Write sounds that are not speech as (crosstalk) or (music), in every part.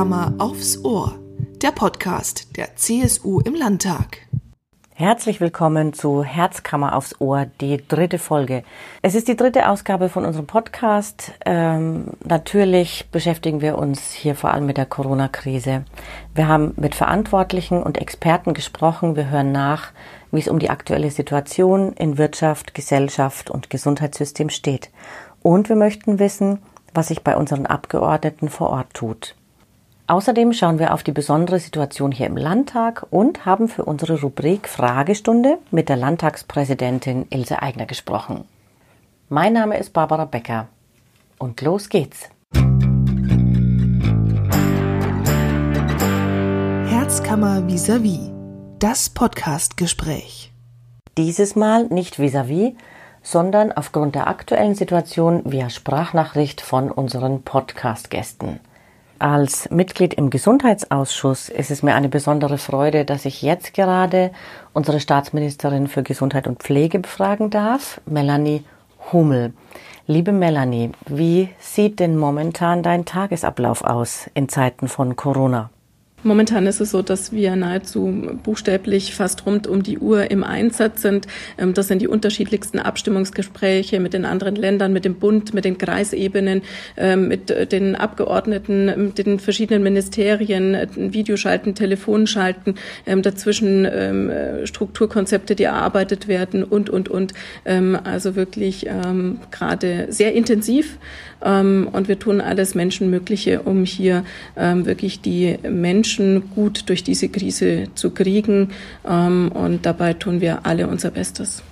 Herzkammer aufs Ohr, der Podcast der CSU im Landtag. Herzlich willkommen zu Herzkammer aufs Ohr, die dritte Folge. Es ist die dritte Ausgabe von unserem Podcast. Ähm, natürlich beschäftigen wir uns hier vor allem mit der Corona-Krise. Wir haben mit Verantwortlichen und Experten gesprochen. Wir hören nach, wie es um die aktuelle Situation in Wirtschaft, Gesellschaft und Gesundheitssystem steht. Und wir möchten wissen, was sich bei unseren Abgeordneten vor Ort tut. Außerdem schauen wir auf die besondere Situation hier im Landtag und haben für unsere Rubrik Fragestunde mit der Landtagspräsidentin Ilse Eigner gesprochen. Mein Name ist Barbara Becker und los geht's. Herzkammer vis-à-vis, -vis, das Podcastgespräch. Dieses Mal nicht vis-à-vis, -vis, sondern aufgrund der aktuellen Situation via Sprachnachricht von unseren Podcast-Gästen. Als Mitglied im Gesundheitsausschuss ist es mir eine besondere Freude, dass ich jetzt gerade unsere Staatsministerin für Gesundheit und Pflege befragen darf, Melanie Hummel. Liebe Melanie, wie sieht denn momentan dein Tagesablauf aus in Zeiten von Corona? Momentan ist es so, dass wir nahezu buchstäblich fast rund um die Uhr im Einsatz sind. Ähm, das sind die unterschiedlichsten Abstimmungsgespräche mit den anderen Ländern, mit dem Bund, mit den Kreisebenen, ähm, mit äh, den Abgeordneten, mit den verschiedenen Ministerien, äh, Videoschalten, Telefonschalten, ähm, dazwischen äh, Strukturkonzepte, die erarbeitet werden und, und, und. Also wirklich gerade sehr intensiv. Und wir tun alles Menschenmögliche, um hier wirklich die Menschen Menschen gut durch diese Krise zu kriegen. Ähm, und dabei tun wir alle unser Bestes.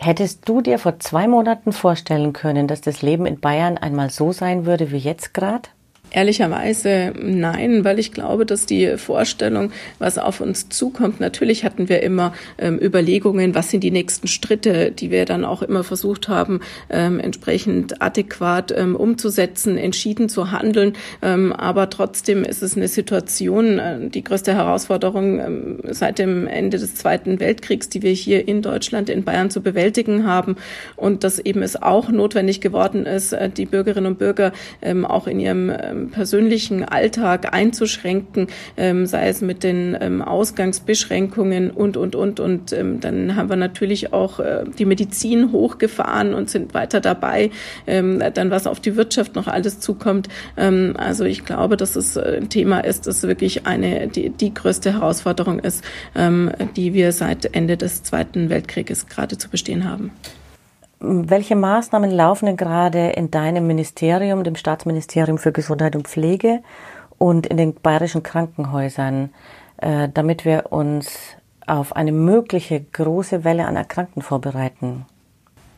Hättest du dir vor zwei Monaten vorstellen können, dass das Leben in Bayern einmal so sein würde wie jetzt gerade? Ehrlicherweise nein, weil ich glaube, dass die Vorstellung, was auf uns zukommt, natürlich hatten wir immer ähm, Überlegungen, was sind die nächsten Schritte, die wir dann auch immer versucht haben, ähm, entsprechend adäquat ähm, umzusetzen, entschieden zu handeln. Ähm, aber trotzdem ist es eine Situation, äh, die größte Herausforderung ähm, seit dem Ende des Zweiten Weltkriegs, die wir hier in Deutschland, in Bayern zu bewältigen haben. Und dass eben es auch notwendig geworden ist, äh, die Bürgerinnen und Bürger ähm, auch in ihrem persönlichen Alltag einzuschränken, ähm, sei es mit den ähm, Ausgangsbeschränkungen und, und, und. Und ähm, dann haben wir natürlich auch äh, die Medizin hochgefahren und sind weiter dabei. Dann, was auf die Wirtschaft noch alles zukommt. Also ich glaube, dass es äh, ein Thema ist, das wirklich eine, die, die größte Herausforderung ist, die wir seit Ende des Zweiten Weltkrieges gerade zu bestehen haben. Welche Maßnahmen laufen denn gerade in deinem Ministerium, dem Staatsministerium für Gesundheit und Pflege und in den bayerischen Krankenhäusern, äh, damit wir uns auf eine mögliche große Welle an Erkrankten vorbereiten?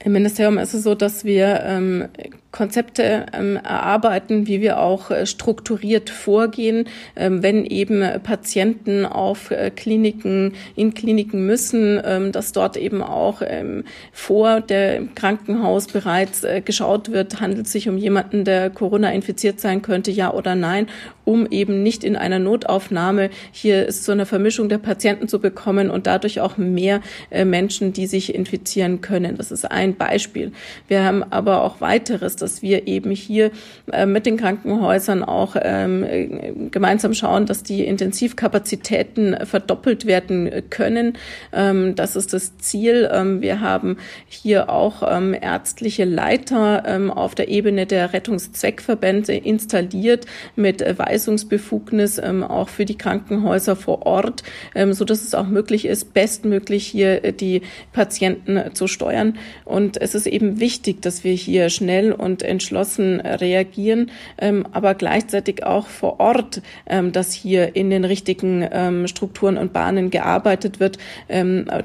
Im Ministerium ist es so, dass wir ähm, Konzepte ähm, erarbeiten, wie wir auch äh, strukturiert vorgehen, ähm, wenn eben Patienten auf äh, Kliniken, in Kliniken müssen, ähm, dass dort eben auch ähm, vor der Krankenhaus bereits äh, geschaut wird, handelt es sich um jemanden, der Corona infiziert sein könnte, ja oder nein, um eben nicht in einer Notaufnahme hier ist so eine Vermischung der Patienten zu bekommen und dadurch auch mehr äh, Menschen, die sich infizieren können. Das ist ein Beispiel. Wir haben aber auch weiteres dass wir eben hier äh, mit den Krankenhäusern auch ähm, gemeinsam schauen, dass die Intensivkapazitäten verdoppelt werden können. Ähm, das ist das Ziel. Ähm, wir haben hier auch ähm, ärztliche Leiter ähm, auf der Ebene der Rettungszweckverbände installiert mit Weisungsbefugnis ähm, auch für die Krankenhäuser vor Ort, so dass es auch möglich ist, bestmöglich hier äh, die Patienten zu steuern. Und es ist eben wichtig, dass wir hier schnell und und entschlossen reagieren, ähm, aber gleichzeitig auch vor Ort, ähm, dass hier in den richtigen ähm, Strukturen und Bahnen gearbeitet wird,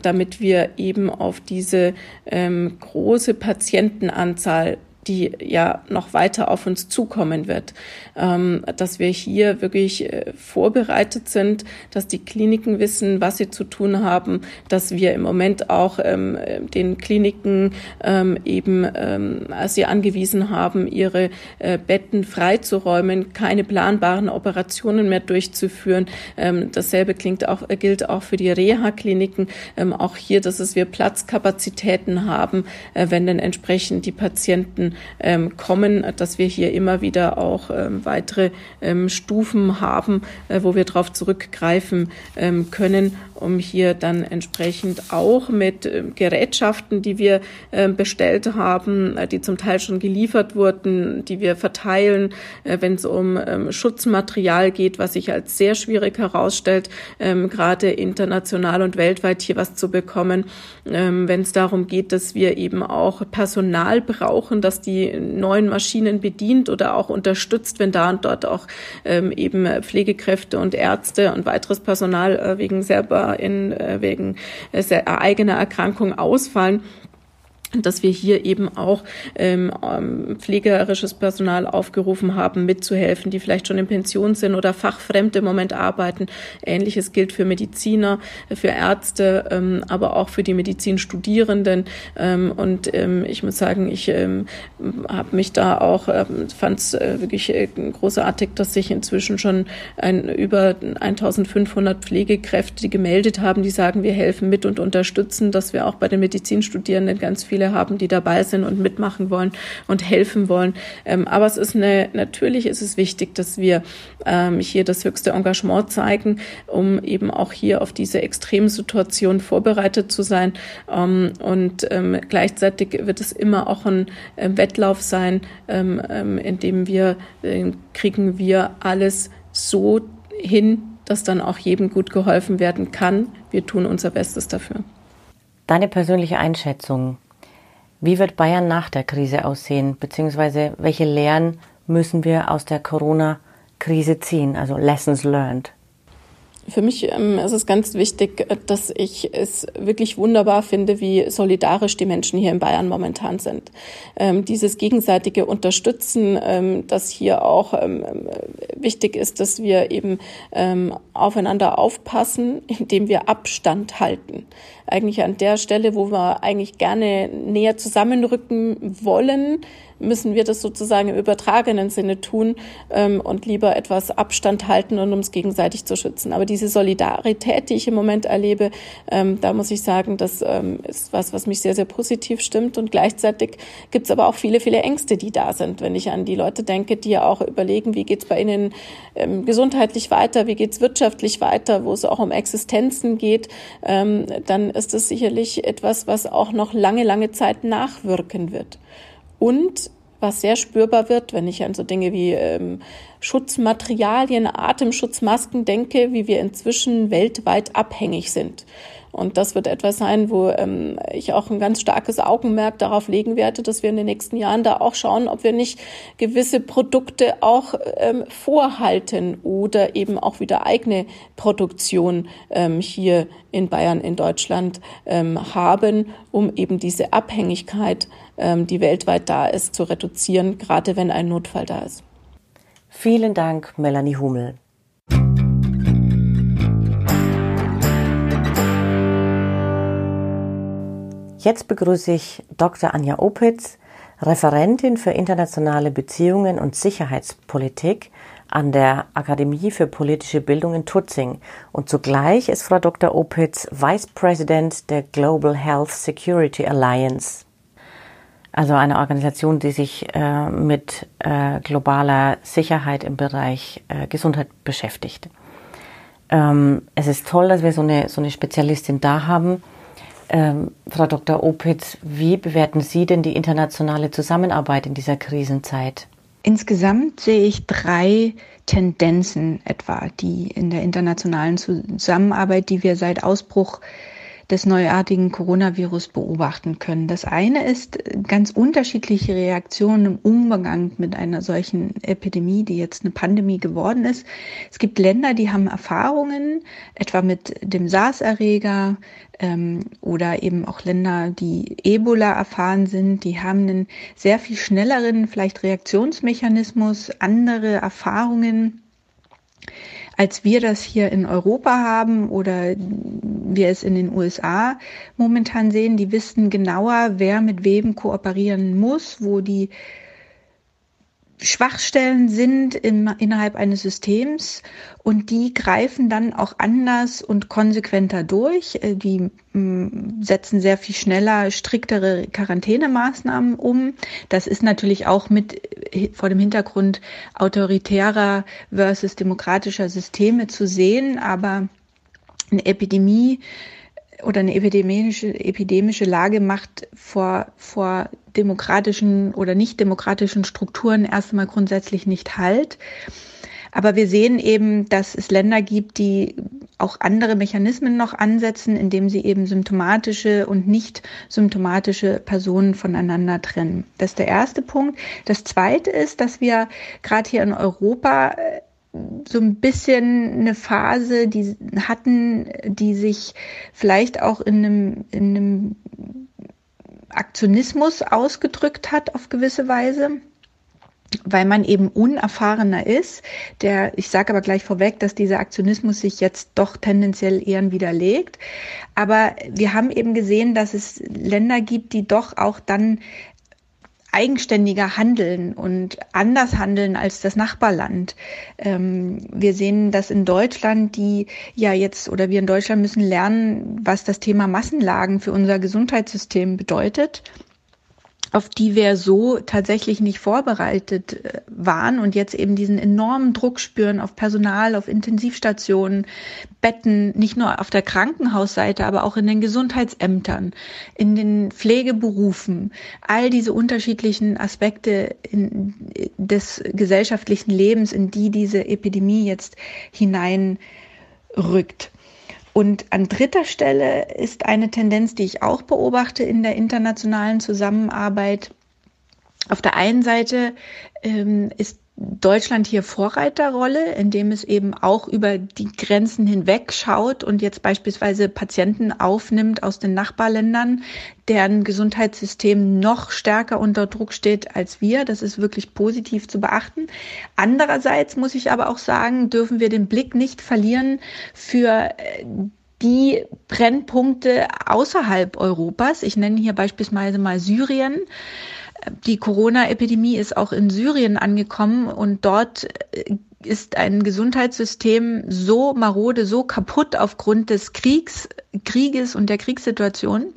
damit wir eben auf diese große Patientenanzahl die ja noch weiter auf uns zukommen wird, ähm, dass wir hier wirklich äh, vorbereitet sind, dass die Kliniken wissen, was sie zu tun haben, dass wir im Moment auch ähm, den Kliniken ähm, eben ähm, sie angewiesen haben, ihre äh, Betten freizuräumen, keine planbaren Operationen mehr durchzuführen. Dasselbe klingt auch, äh, gilt auch für die Reha-Kliniken. Auch hier, dass es wir Platzkapazitäten haben, wenn dann entsprechend die Patienten ähm, kommen, dass wir hier immer wieder auch ähm, weitere ähm, Stufen haben, äh, wo wir darauf zurückgreifen ähm, können, um hier dann entsprechend auch mit äh, Gerätschaften, die wir äh, bestellt haben, äh, die zum Teil schon geliefert wurden, die wir verteilen, äh, wenn es um ähm, Schutzmaterial geht, was sich als sehr schwierig herausstellt, ähm, gerade international und weltweit hier was zu bekommen, ähm, wenn es darum geht, dass wir eben auch Personal brauchen, das die neuen Maschinen bedient oder auch unterstützt, wenn da und dort auch ähm, eben Pflegekräfte und Ärzte und weiteres Personal äh, wegen selber in, äh, wegen äh, eigener Erkrankung ausfallen dass wir hier eben auch ähm, ähm, pflegerisches Personal aufgerufen haben, mitzuhelfen, die vielleicht schon in Pension sind oder fachfremd im Moment arbeiten. Ähnliches gilt für Mediziner, für Ärzte, ähm, aber auch für die Medizinstudierenden. Ähm, und ähm, ich muss sagen, ich ähm, habe mich da auch, ähm, fand es äh, wirklich äh, großartig, dass sich inzwischen schon ein, über 1500 Pflegekräfte gemeldet haben, die sagen, wir helfen mit und unterstützen, dass wir auch bei den Medizinstudierenden ganz viele viele haben, die dabei sind und mitmachen wollen und helfen wollen. Ähm, aber es ist eine, natürlich ist es wichtig, dass wir ähm, hier das höchste Engagement zeigen, um eben auch hier auf diese extremen Situationen vorbereitet zu sein. Ähm, und ähm, gleichzeitig wird es immer auch ein äh, Wettlauf sein, ähm, ähm, in dem wir äh, kriegen wir alles so hin, dass dann auch jedem gut geholfen werden kann. Wir tun unser Bestes dafür. Deine persönliche Einschätzung, wie wird Bayern nach der Krise aussehen, beziehungsweise welche Lehren müssen wir aus der Corona-Krise ziehen, also Lessons learned? Für mich ähm, ist es ganz wichtig, dass ich es wirklich wunderbar finde, wie solidarisch die Menschen hier in Bayern momentan sind. Ähm, dieses gegenseitige Unterstützen, ähm, dass hier auch ähm, wichtig ist, dass wir eben ähm, aufeinander aufpassen, (laughs) indem wir Abstand halten. Eigentlich an der Stelle, wo wir eigentlich gerne näher zusammenrücken wollen, müssen wir das sozusagen im übertragenen Sinne tun ähm, und lieber etwas Abstand halten und uns gegenseitig zu schützen. Aber diese Solidarität, die ich im Moment erlebe, ähm, da muss ich sagen, das ähm, ist was, was mich sehr, sehr positiv stimmt. Und gleichzeitig gibt es aber auch viele, viele Ängste, die da sind. Wenn ich an die Leute denke, die ja auch überlegen, wie geht's bei ihnen ähm, gesundheitlich weiter, wie geht's wirtschaftlich weiter, wo es auch um Existenzen geht, ähm, dann ist das sicherlich etwas, was auch noch lange, lange Zeit nachwirken wird. Und was sehr spürbar wird, wenn ich an so Dinge wie ähm, Schutzmaterialien, Atemschutzmasken denke, wie wir inzwischen weltweit abhängig sind. Und das wird etwas sein, wo ähm, ich auch ein ganz starkes Augenmerk darauf legen werde, dass wir in den nächsten Jahren da auch schauen, ob wir nicht gewisse Produkte auch ähm, vorhalten oder eben auch wieder eigene Produktion ähm, hier in Bayern, in Deutschland ähm, haben, um eben diese Abhängigkeit, ähm, die weltweit da ist, zu reduzieren, gerade wenn ein Notfall da ist. Vielen Dank, Melanie Hummel. Jetzt begrüße ich Dr. Anja Opitz, Referentin für internationale Beziehungen und Sicherheitspolitik an der Akademie für politische Bildung in Tutzing. Und zugleich ist Frau Dr. Opitz Vice President der Global Health Security Alliance. Also eine Organisation, die sich äh, mit äh, globaler Sicherheit im Bereich äh, Gesundheit beschäftigt. Ähm, es ist toll, dass wir so eine, so eine Spezialistin da haben ähm, Frau Dr. Opitz, wie bewerten Sie denn die internationale Zusammenarbeit in dieser Krisenzeit? Insgesamt sehe ich drei Tendenzen etwa, die in der internationalen Zusammenarbeit, die wir seit Ausbruch des neuartigen Coronavirus beobachten können. Das eine ist ganz unterschiedliche Reaktionen im Umgang mit einer solchen Epidemie, die jetzt eine Pandemie geworden ist. Es gibt Länder, die haben Erfahrungen, etwa mit dem SARS-Erreger ähm, oder eben auch Länder, die Ebola erfahren sind, die haben einen sehr viel schnelleren vielleicht Reaktionsmechanismus, andere Erfahrungen als wir das hier in Europa haben oder wir es in den USA momentan sehen. Die wissen genauer, wer mit wem kooperieren muss, wo die Schwachstellen sind im, innerhalb eines Systems und die greifen dann auch anders und konsequenter durch. Äh, die mm, setzen sehr viel schneller striktere Quarantänemaßnahmen um. Das ist natürlich auch mit äh, vor dem Hintergrund autoritärer versus demokratischer Systeme zu sehen, aber eine Epidemie oder eine epidemische, epidemische Lage macht vor, vor demokratischen oder nicht demokratischen Strukturen erstmal grundsätzlich nicht halt. Aber wir sehen eben, dass es Länder gibt, die auch andere Mechanismen noch ansetzen, indem sie eben symptomatische und nicht symptomatische Personen voneinander trennen. Das ist der erste Punkt. Das zweite ist, dass wir gerade hier in Europa äh, so ein bisschen eine Phase, die hatten, die sich vielleicht auch in einem, in einem Aktionismus ausgedrückt hat auf gewisse Weise weil man eben unerfahrener ist. Der, ich sage aber gleich vorweg, dass dieser Aktionismus sich jetzt doch tendenziell eher widerlegt. Aber wir haben eben gesehen, dass es Länder gibt, die doch auch dann eigenständiger handeln und anders handeln als das Nachbarland. Ähm, wir sehen das in Deutschland, die ja jetzt oder wir in Deutschland müssen lernen, was das Thema Massenlagen für unser Gesundheitssystem bedeutet auf die wir so tatsächlich nicht vorbereitet äh, waren und jetzt eben diesen enormen Druck spüren auf Personal, auf Intensivstationen, Betten, nicht nur auf der Krankenhausseite, aber auch in den Gesundheitsämtern, in den Pflegeberufen, all diese unterschiedlichen Aspekte in, des gesellschaftlichen Lebens, in die diese Epidemie jetzt hineinrückt. Und an dritter Stelle ist eine Tendenz, die ich auch beobachte in der internationalen Zusammenarbeit. Auf der einen Seite ähm, ist Deutschland hier Vorreiterrolle, indem es eben auch über die Grenzen hinweg schaut und jetzt beispielsweise Patienten aufnimmt aus den Nachbarländern, deren Gesundheitssystem noch stärker unter Druck steht als wir. Das ist wirklich positiv zu beachten. Andererseits muss ich aber auch sagen, dürfen wir den Blick nicht verlieren für äh, die Brennpunkte außerhalb Europas. Ich nenne hier beispielsweise mal Syrien. Die Corona-Epidemie ist auch in Syrien angekommen und dort äh, ist ein Gesundheitssystem so marode, so kaputt aufgrund des Kriegs, Krieges und der Kriegssituation,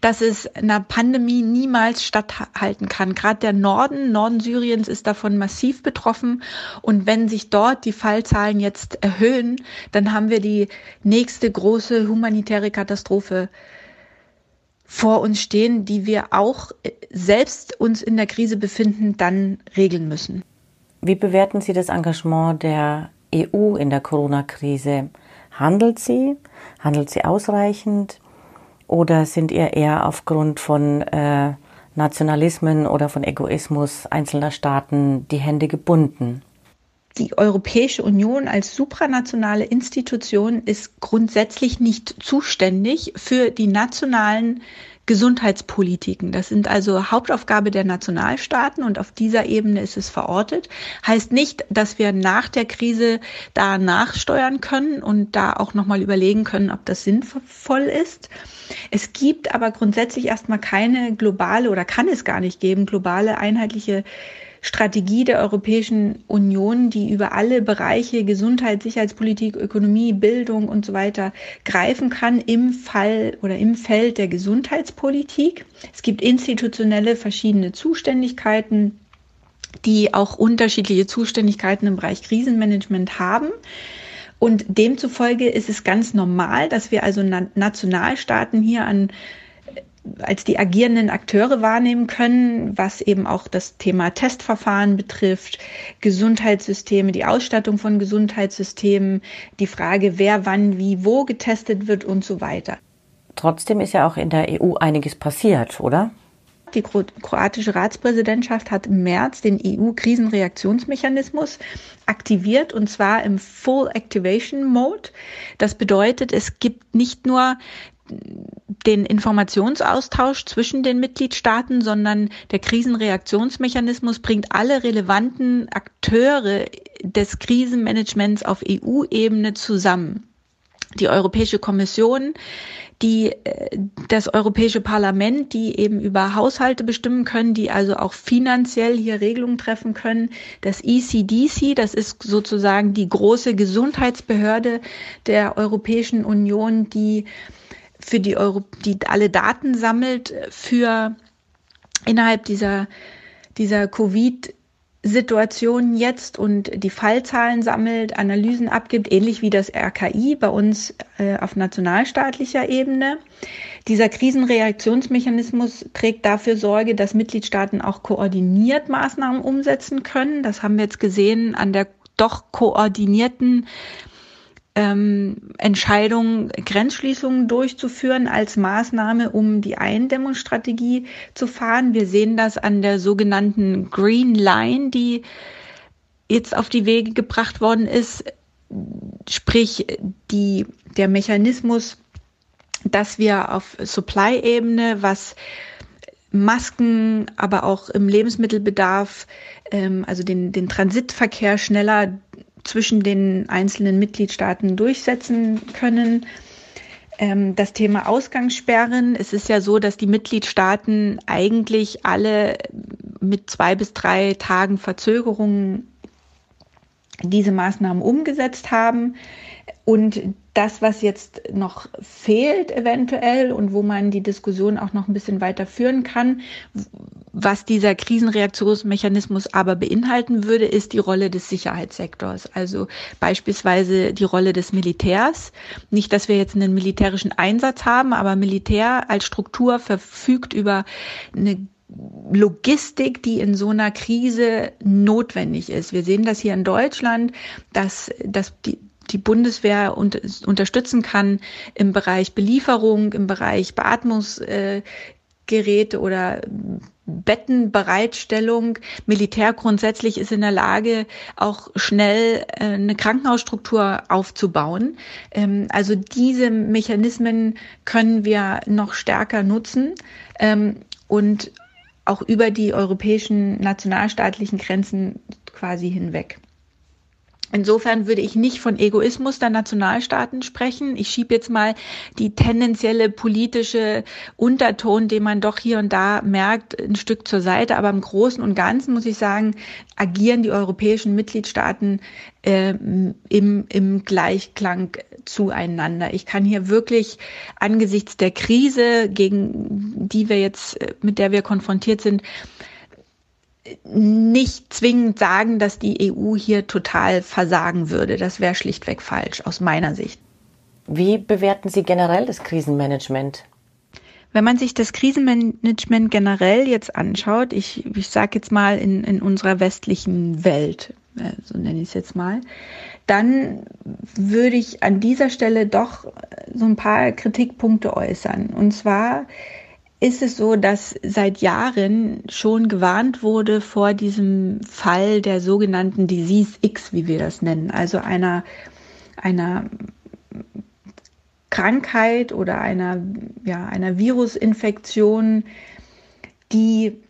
dass es einer Pandemie niemals statthalten kann. Gerade der Norden, Norden Syriens ist davon massiv betroffen. Und wenn sich dort die Fallzahlen jetzt erhöhen, dann haben wir die nächste große humanitäre Katastrophe vor uns stehen, die wir auch äh, selbst uns in der Krise befinden, dann regeln müssen. Wie bewerten Sie das Engagement der EU in der Corona-Krise? Handelt sie? Handelt sie ausreichend? Oder sind ihr eher aufgrund von äh, Nationalismen oder von Egoismus einzelner Staaten die Hände gebunden? Die Europäische Union als supranationale Institution ist grundsätzlich nicht zuständig für die nationalen Gesundheitspolitiken. Das sind also Hauptaufgabe der Nationalstaaten und auf dieser Ebene ist es verortet. Heißt nicht, dass wir nach der Krise da nachsteuern können und da auch nochmal überlegen können, ob das sinnvoll ist. Es gibt aber grundsätzlich erstmal keine globale oder kann es gar nicht geben, globale einheitliche Strategie der Europäischen Union, die über alle Bereiche Gesundheit, Sicherheitspolitik, Ökonomie, Bildung und so weiter greifen kann im Fall oder im Feld der Gesundheitspolitik. Es gibt institutionelle verschiedene Zuständigkeiten, die auch unterschiedliche Zuständigkeiten im Bereich Krisenmanagement haben. Und demzufolge ist es ganz normal, dass wir also Nationalstaaten hier an als die agierenden Akteure wahrnehmen können, was eben auch das Thema Testverfahren betrifft, Gesundheitssysteme, die Ausstattung von Gesundheitssystemen, die Frage, wer wann wie wo getestet wird und so weiter. Trotzdem ist ja auch in der EU einiges passiert, oder? Die kroatische Ratspräsidentschaft hat im März den EU-Krisenreaktionsmechanismus aktiviert und zwar im Full Activation Mode. Das bedeutet, es gibt nicht nur den Informationsaustausch zwischen den Mitgliedstaaten, sondern der Krisenreaktionsmechanismus bringt alle relevanten Akteure des Krisenmanagements auf EU-Ebene zusammen. die Europäische Kommission, die äh, das Europäische Parlament, die eben über Haushalte bestimmen können, die also auch finanziell hier Regelungen treffen können. Das ECDC, das ist sozusagen die große Gesundheitsbehörde der Europäischen Union, die für die Euro, die alle Daten sammelt für innerhalb dieser dieser Covid Situation jetzt und die Fallzahlen sammelt, Analysen abgibt, ähnlich wie das RKI bei uns äh, auf nationalstaatlicher Ebene. Dieser Krisenreaktionsmechanismus trägt dafür Sorge, dass Mitgliedstaaten auch koordiniert Maßnahmen umsetzen können. Das haben wir jetzt gesehen an der doch koordinierten ähm, Entscheidung, Grenzschließungen durchzuführen als Maßnahme, um die Eindämmungsstrategie zu fahren. Wir sehen das an der sogenannten Green Line, die jetzt auf die Wege gebracht worden ist, sprich die, der Mechanismus, dass wir auf Supply-Ebene, was Masken, aber auch im Lebensmittelbedarf, ähm, also den, den Transitverkehr schneller zwischen den einzelnen Mitgliedstaaten durchsetzen können. Ähm, das Thema Ausgangssperren. Es ist ja so, dass die Mitgliedstaaten eigentlich alle mit zwei bis drei Tagen Verzögerung diese Maßnahmen umgesetzt haben. Und das, was jetzt noch fehlt eventuell und wo man die Diskussion auch noch ein bisschen weiter führen kann, was dieser Krisenreaktionsmechanismus aber beinhalten würde, ist die Rolle des Sicherheitssektors. Also beispielsweise die Rolle des Militärs. Nicht, dass wir jetzt einen militärischen Einsatz haben, aber Militär als Struktur verfügt über eine Logistik, die in so einer Krise notwendig ist. Wir sehen das hier in Deutschland, dass, dass die, die Bundeswehr und, unterstützen kann im Bereich Belieferung, im Bereich Beatmungsgeräte äh, oder Bettenbereitstellung. Militär grundsätzlich ist in der Lage, auch schnell äh, eine Krankenhausstruktur aufzubauen. Ähm, also diese Mechanismen können wir noch stärker nutzen ähm, und auch über die europäischen nationalstaatlichen Grenzen quasi hinweg. Insofern würde ich nicht von Egoismus der Nationalstaaten sprechen. Ich schiebe jetzt mal die tendenzielle politische Unterton, den man doch hier und da merkt, ein Stück zur Seite. Aber im Großen und Ganzen muss ich sagen, agieren die europäischen Mitgliedstaaten äh, im, im Gleichklang zueinander. Ich kann hier wirklich angesichts der Krise, gegen die wir jetzt, äh, mit der wir konfrontiert sind, nicht zwingend sagen, dass die EU hier total versagen würde. Das wäre schlichtweg falsch aus meiner Sicht. Wie bewerten Sie generell das Krisenmanagement? Wenn man sich das Krisenmanagement generell jetzt anschaut, ich, ich sage jetzt mal in, in unserer westlichen Welt, äh, so nenne ich es jetzt mal, dann würde ich an dieser Stelle doch so ein paar Kritikpunkte äußern. Und zwar ist es so, dass seit Jahren schon gewarnt wurde vor diesem Fall der sogenannten Disease X, wie wir das nennen, also einer, einer Krankheit oder einer, ja, einer Virusinfektion, die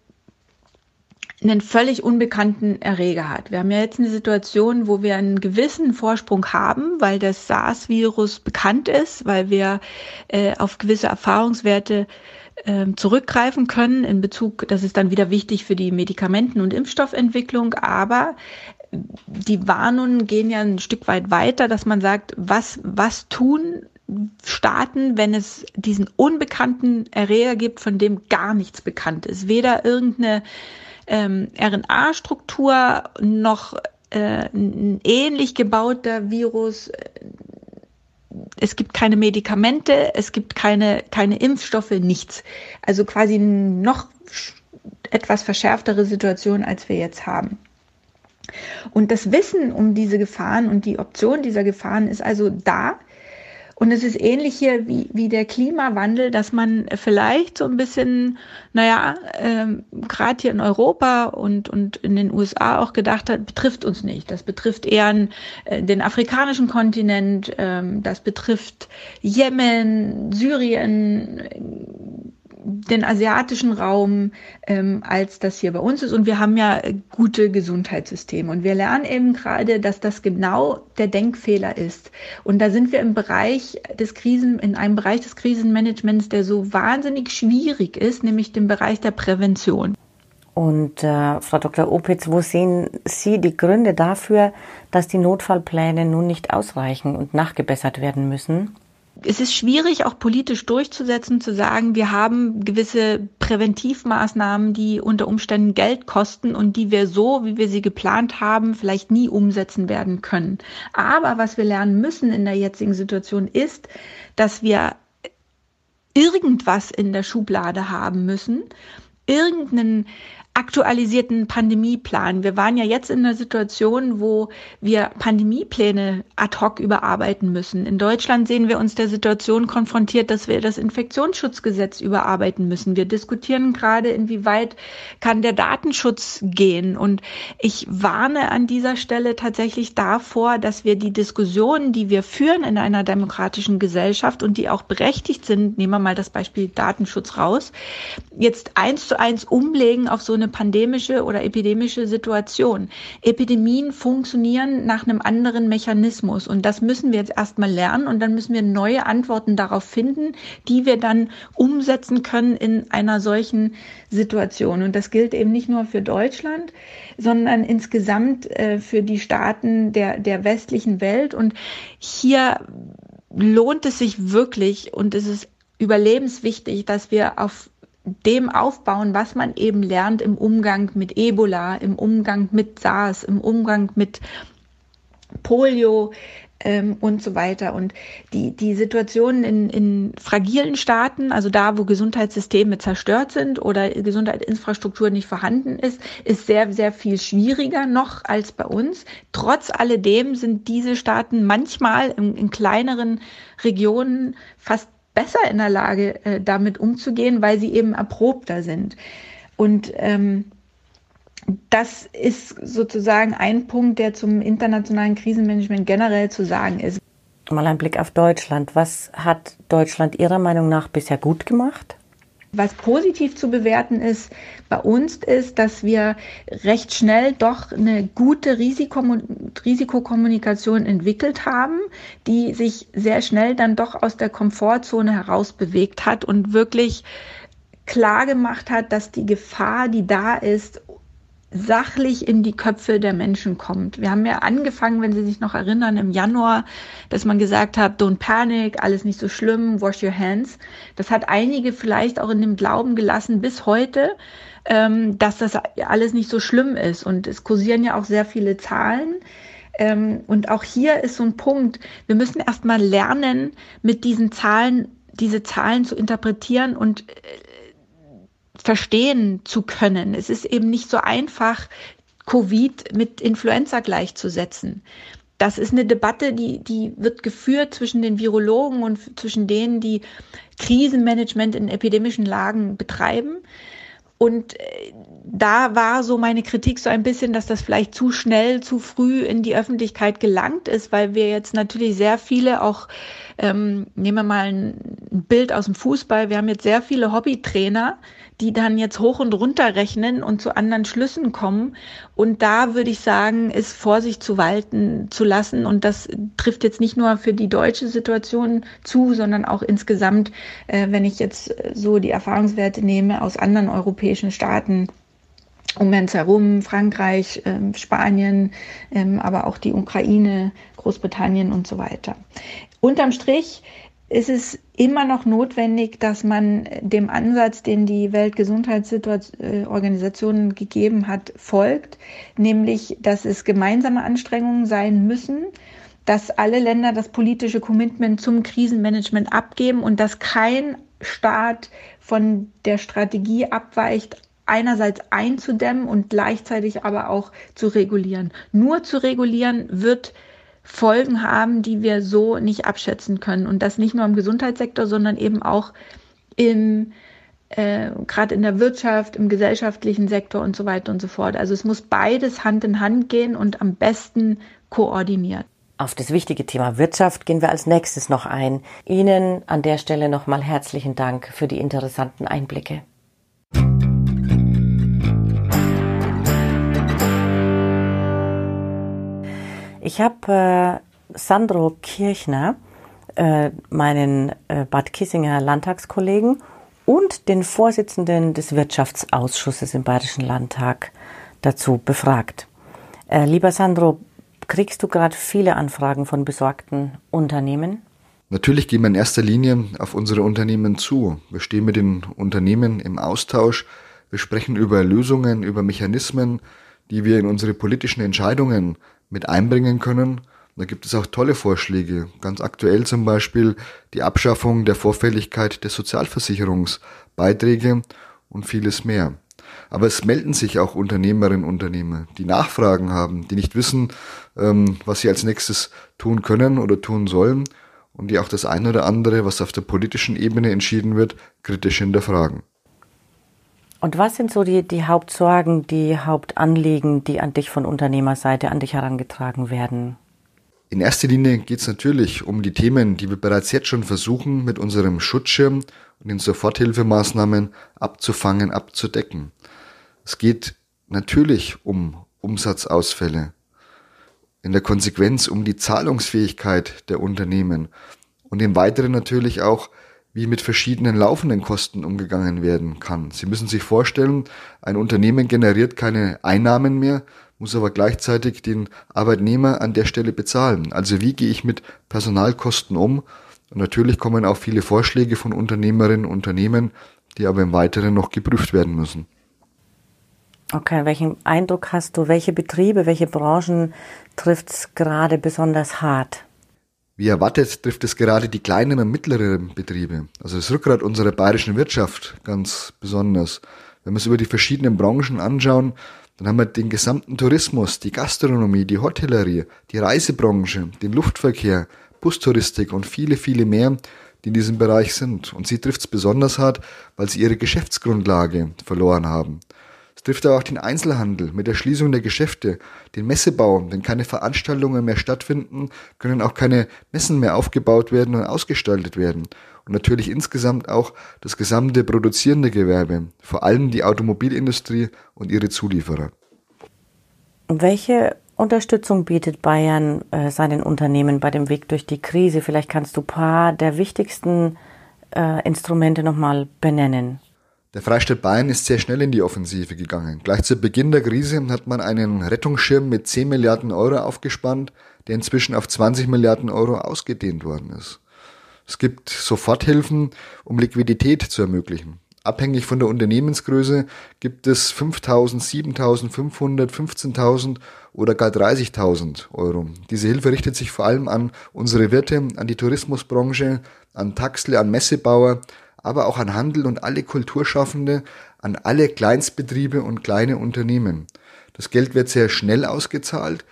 einen völlig unbekannten Erreger hat. Wir haben ja jetzt eine Situation, wo wir einen gewissen Vorsprung haben, weil das SARS-Virus bekannt ist, weil wir äh, auf gewisse Erfahrungswerte zurückgreifen können in Bezug, das ist dann wieder wichtig für die Medikamenten- und Impfstoffentwicklung, aber die Warnungen gehen ja ein Stück weit weiter, dass man sagt, was, was tun Staaten, wenn es diesen unbekannten Erreger gibt, von dem gar nichts bekannt ist. Weder irgendeine ähm, RNA-Struktur noch äh, ein ähnlich gebauter Virus, es gibt keine Medikamente, es gibt keine, keine Impfstoffe, nichts. Also quasi noch etwas verschärftere Situation, als wir jetzt haben. Und das Wissen um diese Gefahren und die Option dieser Gefahren ist also da. Und es ist ähnlich hier wie, wie der Klimawandel, dass man vielleicht so ein bisschen, naja, ähm, gerade hier in Europa und, und in den USA auch gedacht hat, betrifft uns nicht. Das betrifft eher äh, den afrikanischen Kontinent, ähm, das betrifft Jemen, Syrien, den asiatischen Raum, ähm, als das hier bei uns ist. Und wir haben ja gute Gesundheitssysteme. Und wir lernen eben gerade, dass das genau der Denkfehler ist. Und da sind wir im Bereich des Krisen, in einem Bereich des Krisenmanagements, der so wahnsinnig schwierig ist, nämlich dem Bereich der Prävention. Und äh, Frau Dr. Opitz, wo sehen Sie die Gründe dafür, dass die Notfallpläne nun nicht ausreichen und nachgebessert werden müssen? Es ist schwierig, auch politisch durchzusetzen, zu sagen, wir haben gewisse Präventivmaßnahmen, die unter Umständen Geld kosten und die wir so, wie wir sie geplant haben, vielleicht nie umsetzen werden können. Aber was wir lernen müssen in der jetzigen Situation ist, dass wir irgendwas in der Schublade haben müssen, irgendeinen aktualisierten Pandemieplan. Wir waren ja jetzt in einer Situation, wo wir Pandemiepläne ad hoc überarbeiten müssen. In Deutschland sehen wir uns der Situation konfrontiert, dass wir das Infektionsschutzgesetz überarbeiten müssen. Wir diskutieren gerade, inwieweit kann der Datenschutz gehen. Und ich warne an dieser Stelle tatsächlich davor, dass wir die Diskussionen, die wir führen in einer demokratischen Gesellschaft und die auch berechtigt sind, nehmen wir mal das Beispiel Datenschutz raus, jetzt eins zu eins umlegen auf so eine pandemische oder epidemische Situation. Epidemien funktionieren nach einem anderen Mechanismus und das müssen wir jetzt erstmal lernen und dann müssen wir neue Antworten darauf finden, die wir dann umsetzen können in einer solchen Situation. Und das gilt eben nicht nur für Deutschland, sondern insgesamt äh, für die Staaten der, der westlichen Welt. Und hier lohnt es sich wirklich und es ist überlebenswichtig, dass wir auf dem aufbauen, was man eben lernt im Umgang mit Ebola, im Umgang mit SARS, im Umgang mit Polio ähm, und so weiter. Und die, die Situationen in, in fragilen Staaten, also da, wo Gesundheitssysteme zerstört sind oder Gesundheitsinfrastruktur nicht vorhanden ist, ist sehr, sehr viel schwieriger noch als bei uns. Trotz alledem sind diese Staaten manchmal in, in kleineren Regionen fast besser in der Lage, äh, damit umzugehen, weil sie eben erprobter sind. Und ähm, das ist sozusagen ein Punkt, der zum internationalen Krisenmanagement generell zu sagen ist. Mal ein Blick auf Deutschland. Was hat Deutschland Ihrer Meinung nach bisher gut gemacht? Was positiv zu bewerten ist bei uns ist, dass wir recht schnell doch eine gute Risikokommunikation entwickelt haben, die sich sehr schnell dann doch aus der Komfortzone heraus bewegt hat und wirklich klar gemacht hat, dass die Gefahr, die da ist, sachlich in die Köpfe der Menschen kommt. Wir haben ja angefangen, wenn Sie sich noch erinnern, im Januar, dass man gesagt hat, don't panic, alles nicht so schlimm, wash your hands. Das hat einige vielleicht auch in dem Glauben gelassen bis heute, ähm, dass das alles nicht so schlimm ist. Und es kursieren ja auch sehr viele Zahlen. Ähm, und auch hier ist so ein Punkt, wir müssen erstmal lernen, mit diesen Zahlen, diese Zahlen zu interpretieren und äh, verstehen zu können. Es ist eben nicht so einfach, Covid mit Influenza gleichzusetzen. Das ist eine Debatte, die, die wird geführt zwischen den Virologen und zwischen denen, die Krisenmanagement in epidemischen Lagen betreiben. Und äh, da war so meine Kritik so ein bisschen, dass das vielleicht zu schnell, zu früh in die Öffentlichkeit gelangt ist, weil wir jetzt natürlich sehr viele auch, ähm, nehmen wir mal ein Bild aus dem Fußball, wir haben jetzt sehr viele Hobbytrainer, die dann jetzt hoch und runter rechnen und zu anderen Schlüssen kommen. Und da würde ich sagen, ist Vorsicht zu walten zu lassen. Und das trifft jetzt nicht nur für die deutsche Situation zu, sondern auch insgesamt, äh, wenn ich jetzt so die Erfahrungswerte nehme aus anderen europäischen Staaten, um uns herum, Frankreich, äh, Spanien, ähm, aber auch die Ukraine, Großbritannien und so weiter. Unterm Strich ist es immer noch notwendig, dass man dem Ansatz, den die Weltgesundheitsorganisation gegeben hat, folgt, nämlich, dass es gemeinsame Anstrengungen sein müssen, dass alle Länder das politische Commitment zum Krisenmanagement abgeben und dass kein Staat von der Strategie abweicht, einerseits einzudämmen und gleichzeitig aber auch zu regulieren. Nur zu regulieren wird Folgen haben, die wir so nicht abschätzen können. Und das nicht nur im Gesundheitssektor, sondern eben auch im äh, gerade in der Wirtschaft, im gesellschaftlichen Sektor und so weiter und so fort. Also es muss beides Hand in Hand gehen und am besten koordiniert. Auf das wichtige Thema Wirtschaft gehen wir als nächstes noch ein. Ihnen an der Stelle nochmal herzlichen Dank für die interessanten Einblicke. Ich habe äh, Sandro Kirchner, äh, meinen äh, Bad Kissinger Landtagskollegen und den Vorsitzenden des Wirtschaftsausschusses im Bayerischen Landtag dazu befragt. Äh, lieber Sandro, Kriegst du gerade viele Anfragen von besorgten Unternehmen? Natürlich gehen wir in erster Linie auf unsere Unternehmen zu. Wir stehen mit den Unternehmen im Austausch. Wir sprechen über Lösungen, über Mechanismen, die wir in unsere politischen Entscheidungen mit einbringen können. Da gibt es auch tolle Vorschläge. Ganz aktuell zum Beispiel die Abschaffung der Vorfälligkeit der Sozialversicherungsbeiträge und vieles mehr. Aber es melden sich auch Unternehmerinnen und Unternehmer, die Nachfragen haben, die nicht wissen, ähm, was sie als nächstes tun können oder tun sollen und die auch das eine oder andere, was auf der politischen Ebene entschieden wird, kritisch hinterfragen. Und was sind so die, die Hauptsorgen, die Hauptanliegen, die an dich von Unternehmerseite an dich herangetragen werden? In erster Linie geht es natürlich um die Themen, die wir bereits jetzt schon versuchen, mit unserem Schutzschirm und den Soforthilfemaßnahmen abzufangen, abzudecken. Es geht natürlich um Umsatzausfälle, in der Konsequenz um die Zahlungsfähigkeit der Unternehmen und im Weiteren natürlich auch, wie mit verschiedenen laufenden Kosten umgegangen werden kann. Sie müssen sich vorstellen, ein Unternehmen generiert keine Einnahmen mehr, muss aber gleichzeitig den Arbeitnehmer an der Stelle bezahlen. Also wie gehe ich mit Personalkosten um? Und natürlich kommen auch viele Vorschläge von Unternehmerinnen und Unternehmen, die aber im Weiteren noch geprüft werden müssen. Okay, welchen Eindruck hast du? Welche Betriebe, welche Branchen trifft es gerade besonders hart? Wie erwartet trifft es gerade die kleinen und mittleren Betriebe, also das Rückgrat unserer bayerischen Wirtschaft ganz besonders. Wenn wir es über die verschiedenen Branchen anschauen, dann haben wir den gesamten Tourismus, die Gastronomie, die Hotellerie, die Reisebranche, den Luftverkehr, Bustouristik und viele, viele mehr, die in diesem Bereich sind. Und sie trifft es besonders hart, weil sie ihre Geschäftsgrundlage verloren haben. Trifft aber auch den Einzelhandel mit der Schließung der Geschäfte, den Messebau, wenn keine Veranstaltungen mehr stattfinden, können auch keine Messen mehr aufgebaut werden und ausgestaltet werden. Und natürlich insgesamt auch das gesamte produzierende Gewerbe, vor allem die Automobilindustrie und ihre Zulieferer. Welche Unterstützung bietet Bayern äh, seinen Unternehmen bei dem Weg durch die Krise? Vielleicht kannst du ein paar der wichtigsten äh, Instrumente nochmal benennen. Der Freistaat Bayern ist sehr schnell in die Offensive gegangen. Gleich zu Beginn der Krise hat man einen Rettungsschirm mit 10 Milliarden Euro aufgespannt, der inzwischen auf 20 Milliarden Euro ausgedehnt worden ist. Es gibt Soforthilfen, um Liquidität zu ermöglichen. Abhängig von der Unternehmensgröße gibt es 5.000, 7.500, 15.000 oder gar 30.000 Euro. Diese Hilfe richtet sich vor allem an unsere Wirte, an die Tourismusbranche, an Taxle, an Messebauer, aber auch an Handel und alle Kulturschaffende, an alle Kleinstbetriebe und kleine Unternehmen. Das Geld wird sehr schnell ausgezahlt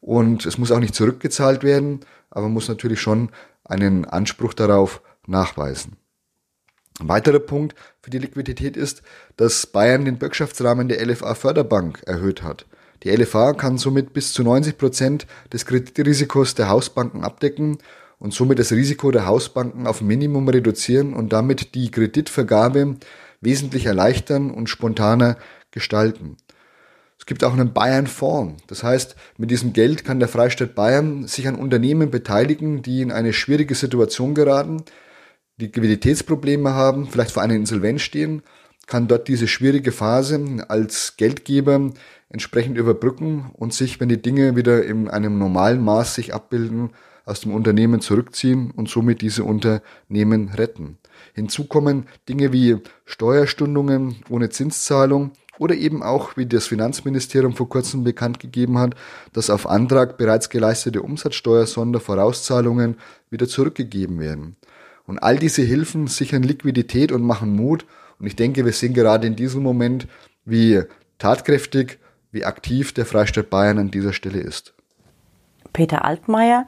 und es muss auch nicht zurückgezahlt werden, aber man muss natürlich schon einen Anspruch darauf nachweisen. Ein weiterer Punkt für die Liquidität ist, dass Bayern den Bürgschaftsrahmen der LFA Förderbank erhöht hat. Die LFA kann somit bis zu 90 Prozent des Kreditrisikos der Hausbanken abdecken und somit das Risiko der Hausbanken auf Minimum reduzieren und damit die Kreditvergabe wesentlich erleichtern und spontaner gestalten. Es gibt auch einen Bayern-Fonds. Das heißt, mit diesem Geld kann der Freistaat Bayern sich an Unternehmen beteiligen, die in eine schwierige Situation geraten, die Liquiditätsprobleme haben, vielleicht vor einer Insolvenz stehen, kann dort diese schwierige Phase als Geldgeber entsprechend überbrücken und sich, wenn die Dinge wieder in einem normalen Maß sich abbilden, aus dem Unternehmen zurückziehen und somit diese Unternehmen retten. Hinzu kommen Dinge wie Steuerstundungen ohne Zinszahlung oder eben auch, wie das Finanzministerium vor kurzem bekannt gegeben hat, dass auf Antrag bereits geleistete Umsatzsteuersondervorauszahlungen wieder zurückgegeben werden. Und all diese Hilfen sichern Liquidität und machen Mut. Und ich denke, wir sehen gerade in diesem Moment, wie tatkräftig, wie aktiv der Freistaat Bayern an dieser Stelle ist. Peter Altmaier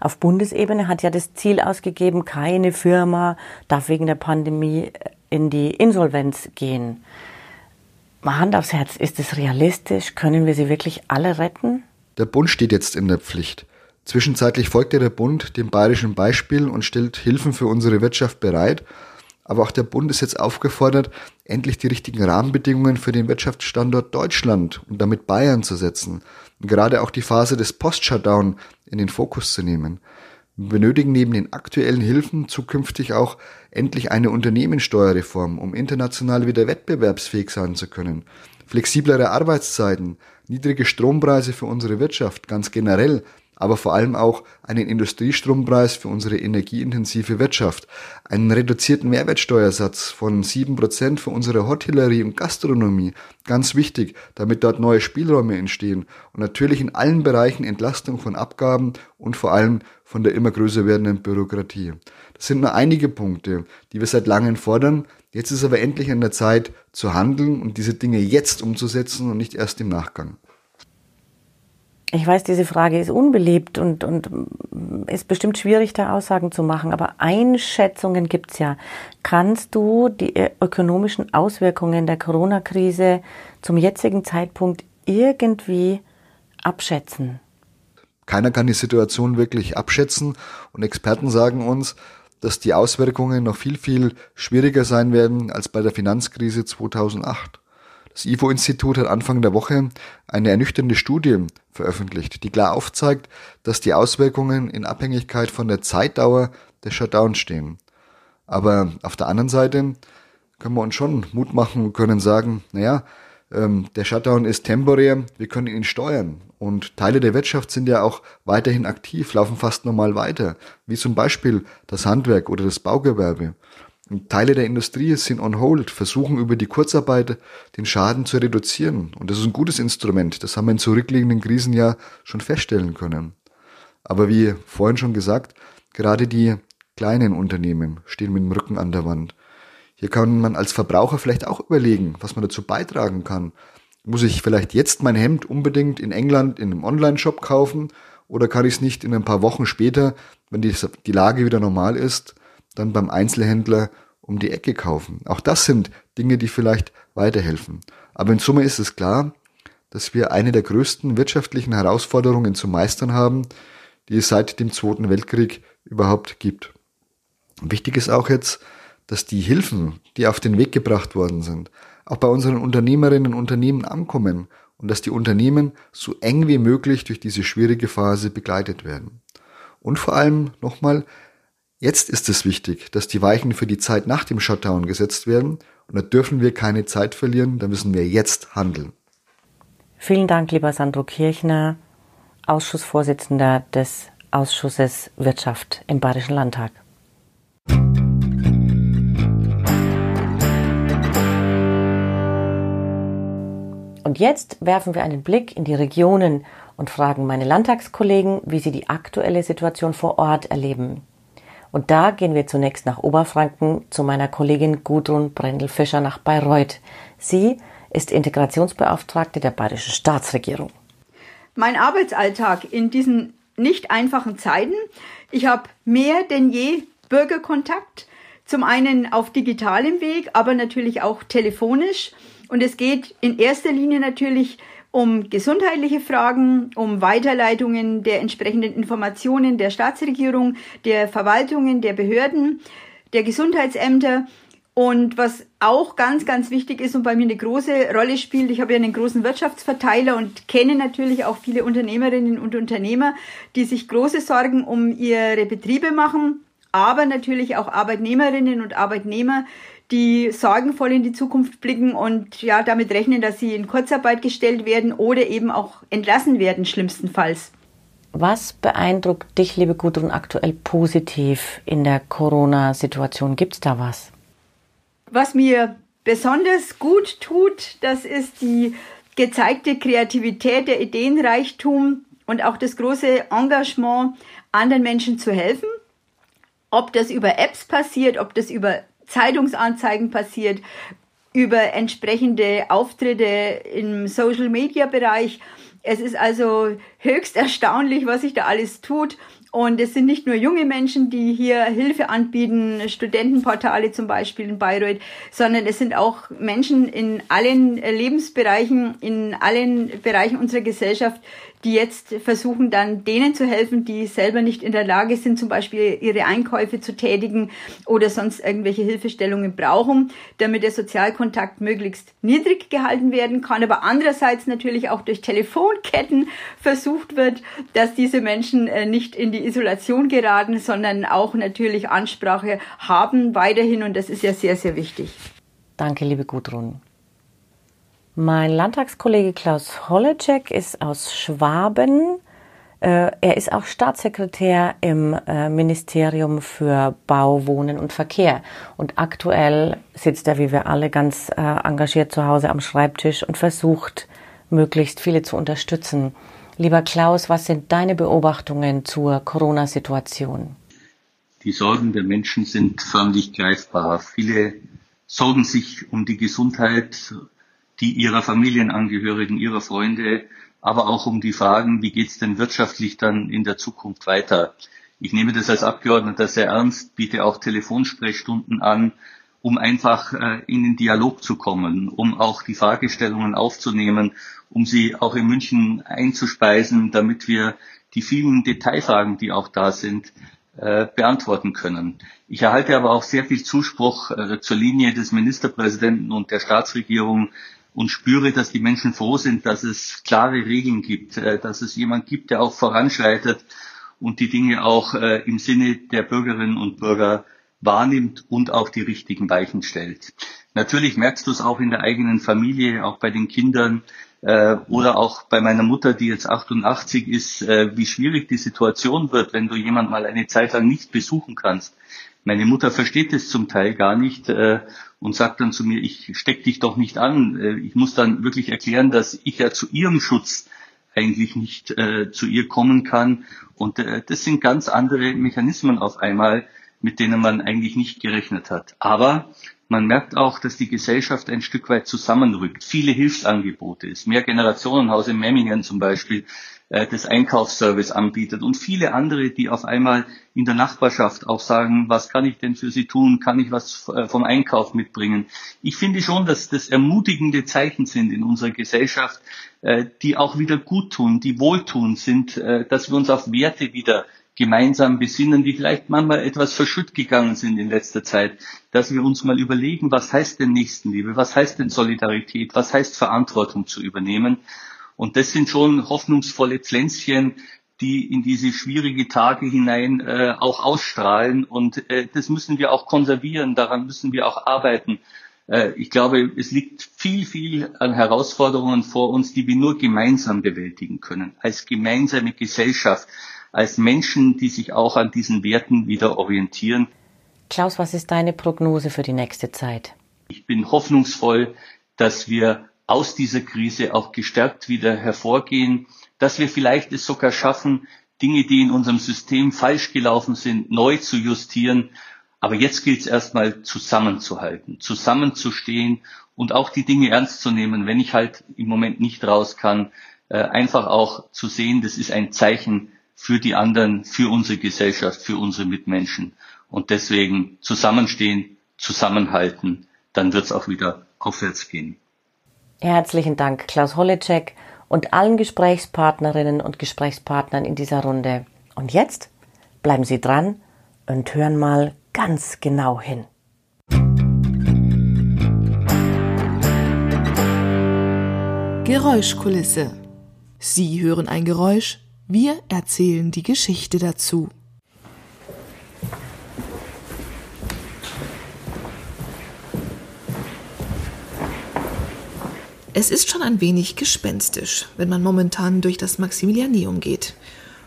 auf Bundesebene hat ja das Ziel ausgegeben, keine Firma darf wegen der Pandemie in die Insolvenz gehen. Mal Hand aufs Herz, ist es realistisch? Können wir sie wirklich alle retten? Der Bund steht jetzt in der Pflicht. Zwischenzeitlich folgte der Bund dem bayerischen Beispiel und stellt Hilfen für unsere Wirtschaft bereit. Aber auch der Bund ist jetzt aufgefordert, endlich die richtigen Rahmenbedingungen für den Wirtschaftsstandort Deutschland und damit Bayern zu setzen. Gerade auch die Phase des Post-Shutdown in den Fokus zu nehmen. Wir benötigen neben den aktuellen Hilfen zukünftig auch endlich eine Unternehmenssteuerreform, um international wieder wettbewerbsfähig sein zu können. Flexiblere Arbeitszeiten, niedrige Strompreise für unsere Wirtschaft ganz generell, aber vor allem auch einen Industriestrompreis für unsere energieintensive Wirtschaft, einen reduzierten Mehrwertsteuersatz von sieben Prozent für unsere Hotellerie und Gastronomie, ganz wichtig, damit dort neue Spielräume entstehen und natürlich in allen Bereichen Entlastung von Abgaben und vor allem von der immer größer werdenden Bürokratie. Das sind nur einige Punkte, die wir seit langem fordern. Jetzt ist aber endlich an der Zeit zu handeln und diese Dinge jetzt umzusetzen und nicht erst im Nachgang. Ich weiß, diese Frage ist unbeliebt und, und ist bestimmt schwierig, da Aussagen zu machen, aber Einschätzungen gibt's ja. Kannst du die ökonomischen Auswirkungen der Corona-Krise zum jetzigen Zeitpunkt irgendwie abschätzen? Keiner kann die Situation wirklich abschätzen und Experten sagen uns, dass die Auswirkungen noch viel, viel schwieriger sein werden als bei der Finanzkrise 2008. Das IFO-Institut hat Anfang der Woche eine ernüchternde Studie veröffentlicht, die klar aufzeigt, dass die Auswirkungen in Abhängigkeit von der Zeitdauer des Shutdowns stehen. Aber auf der anderen Seite können wir uns schon Mut machen und können sagen, naja, ähm, der Shutdown ist temporär, wir können ihn steuern. Und Teile der Wirtschaft sind ja auch weiterhin aktiv, laufen fast normal weiter, wie zum Beispiel das Handwerk oder das Baugewerbe. Teile der Industrie sind on hold, versuchen über die Kurzarbeit den Schaden zu reduzieren. Und das ist ein gutes Instrument. Das haben wir in zurückliegenden Krisen ja schon feststellen können. Aber wie vorhin schon gesagt, gerade die kleinen Unternehmen stehen mit dem Rücken an der Wand. Hier kann man als Verbraucher vielleicht auch überlegen, was man dazu beitragen kann. Muss ich vielleicht jetzt mein Hemd unbedingt in England in einem Online-Shop kaufen oder kann ich es nicht in ein paar Wochen später, wenn die, die Lage wieder normal ist, dann beim Einzelhändler um die Ecke kaufen. Auch das sind Dinge, die vielleicht weiterhelfen. Aber in Summe ist es klar, dass wir eine der größten wirtschaftlichen Herausforderungen zu meistern haben, die es seit dem Zweiten Weltkrieg überhaupt gibt. Wichtig ist auch jetzt, dass die Hilfen, die auf den Weg gebracht worden sind, auch bei unseren Unternehmerinnen und Unternehmen ankommen und dass die Unternehmen so eng wie möglich durch diese schwierige Phase begleitet werden. Und vor allem nochmal, Jetzt ist es wichtig, dass die Weichen für die Zeit nach dem Shutdown gesetzt werden und da dürfen wir keine Zeit verlieren, da müssen wir jetzt handeln. Vielen Dank, lieber Sandro Kirchner, Ausschussvorsitzender des Ausschusses Wirtschaft im Bayerischen Landtag. Und jetzt werfen wir einen Blick in die Regionen und fragen meine Landtagskollegen, wie sie die aktuelle Situation vor Ort erleben. Und da gehen wir zunächst nach Oberfranken zu meiner Kollegin Gudrun Brendel-Fischer nach Bayreuth. Sie ist Integrationsbeauftragte der bayerischen Staatsregierung. Mein Arbeitsalltag in diesen nicht einfachen Zeiten. Ich habe mehr denn je Bürgerkontakt. Zum einen auf digitalem Weg, aber natürlich auch telefonisch. Und es geht in erster Linie natürlich um gesundheitliche Fragen, um Weiterleitungen der entsprechenden Informationen der Staatsregierung, der Verwaltungen, der Behörden, der Gesundheitsämter. Und was auch ganz, ganz wichtig ist und bei mir eine große Rolle spielt, ich habe ja einen großen Wirtschaftsverteiler und kenne natürlich auch viele Unternehmerinnen und Unternehmer, die sich große Sorgen um ihre Betriebe machen, aber natürlich auch Arbeitnehmerinnen und Arbeitnehmer, die sorgenvoll in die Zukunft blicken und ja damit rechnen, dass sie in Kurzarbeit gestellt werden oder eben auch entlassen werden, schlimmstenfalls. Was beeindruckt dich, liebe Gudrun, aktuell positiv in der Corona-Situation? Gibt es da was? Was mir besonders gut tut, das ist die gezeigte Kreativität, der Ideenreichtum und auch das große Engagement, anderen Menschen zu helfen. Ob das über Apps passiert, ob das über Zeitungsanzeigen passiert, über entsprechende Auftritte im Social-Media-Bereich. Es ist also höchst erstaunlich, was sich da alles tut. Und es sind nicht nur junge Menschen, die hier Hilfe anbieten, Studentenportale zum Beispiel in Bayreuth, sondern es sind auch Menschen in allen Lebensbereichen, in allen Bereichen unserer Gesellschaft, die jetzt versuchen dann denen zu helfen, die selber nicht in der Lage sind, zum Beispiel ihre Einkäufe zu tätigen oder sonst irgendwelche Hilfestellungen brauchen, damit der Sozialkontakt möglichst niedrig gehalten werden kann, aber andererseits natürlich auch durch Telefonketten versucht wird, dass diese Menschen äh, nicht in die Isolation geraten, sondern auch natürlich Ansprache haben weiterhin und das ist ja sehr, sehr wichtig. Danke, liebe Gudrun. Mein Landtagskollege Klaus Holleczek ist aus Schwaben. Äh, er ist auch Staatssekretär im äh, Ministerium für Bau, Wohnen und Verkehr. Und aktuell sitzt er, wie wir alle, ganz äh, engagiert zu Hause am Schreibtisch und versucht, möglichst viele zu unterstützen. Lieber Klaus, was sind deine Beobachtungen zur Corona-Situation? Die Sorgen der Menschen sind förmlich greifbar. Viele sorgen sich um die Gesundheit die ihrer Familienangehörigen, ihrer Freunde, aber auch um die Fragen, wie geht's denn wirtschaftlich dann in der Zukunft weiter. Ich nehme das als Abgeordneter sehr ernst, biete auch Telefonsprechstunden an, um einfach äh, in den Dialog zu kommen, um auch die Fragestellungen aufzunehmen, um sie auch in München einzuspeisen, damit wir die vielen Detailfragen, die auch da sind, äh, beantworten können. Ich erhalte aber auch sehr viel Zuspruch äh, zur Linie des Ministerpräsidenten und der Staatsregierung, und spüre, dass die Menschen froh sind, dass es klare Regeln gibt, äh, dass es jemand gibt, der auch voranschreitet und die Dinge auch äh, im Sinne der Bürgerinnen und Bürger wahrnimmt und auch die richtigen Weichen stellt. Natürlich merkst du es auch in der eigenen Familie, auch bei den Kindern äh, oder auch bei meiner Mutter, die jetzt 88 ist, äh, wie schwierig die Situation wird, wenn du jemand mal eine Zeit lang nicht besuchen kannst. Meine Mutter versteht es zum Teil gar nicht äh, und sagt dann zu mir, ich steck dich doch nicht an. Äh, ich muss dann wirklich erklären, dass ich ja zu ihrem Schutz eigentlich nicht äh, zu ihr kommen kann. Und äh, das sind ganz andere Mechanismen auf einmal, mit denen man eigentlich nicht gerechnet hat. Aber man merkt auch, dass die Gesellschaft ein Stück weit zusammenrückt. Viele Hilfsangebote, das Mehrgenerationenhaus in Memmingen zum Beispiel, äh, das Einkaufsservice anbietet und viele andere, die auf einmal in der Nachbarschaft auch sagen, was kann ich denn für Sie tun? Kann ich was äh, vom Einkauf mitbringen? Ich finde schon, dass das ermutigende Zeichen sind in unserer Gesellschaft, äh, die auch wieder gut tun, die wohltuend sind, dass wir uns auf Werte wieder gemeinsam besinnen, die vielleicht manchmal etwas verschütt gegangen sind in letzter Zeit, dass wir uns mal überlegen, was heißt denn Nächstenliebe, was heißt denn Solidarität, was heißt Verantwortung zu übernehmen. Und das sind schon hoffnungsvolle Pflänzchen, die in diese schwierige Tage hinein äh, auch ausstrahlen. Und äh, das müssen wir auch konservieren, daran müssen wir auch arbeiten. Äh, ich glaube, es liegt viel, viel an Herausforderungen vor uns, die wir nur gemeinsam bewältigen können, als gemeinsame Gesellschaft als Menschen, die sich auch an diesen Werten wieder orientieren. Klaus, was ist deine Prognose für die nächste Zeit? Ich bin hoffnungsvoll, dass wir aus dieser Krise auch gestärkt wieder hervorgehen, dass wir vielleicht es sogar schaffen, Dinge, die in unserem System falsch gelaufen sind, neu zu justieren. Aber jetzt gilt es erstmal zusammenzuhalten, zusammenzustehen und auch die Dinge ernst zu nehmen, wenn ich halt im Moment nicht raus kann, äh, einfach auch zu sehen, das ist ein Zeichen für die anderen, für unsere Gesellschaft, für unsere Mitmenschen. Und deswegen zusammenstehen, zusammenhalten, dann wird es auch wieder aufwärts gehen. Herzlichen Dank, Klaus Holleczek und allen Gesprächspartnerinnen und Gesprächspartnern in dieser Runde. Und jetzt bleiben Sie dran und hören mal ganz genau hin. Geräuschkulisse. Sie hören ein Geräusch, wir erzählen die Geschichte dazu. Es ist schon ein wenig gespenstisch, wenn man momentan durch das Maximilianeum geht.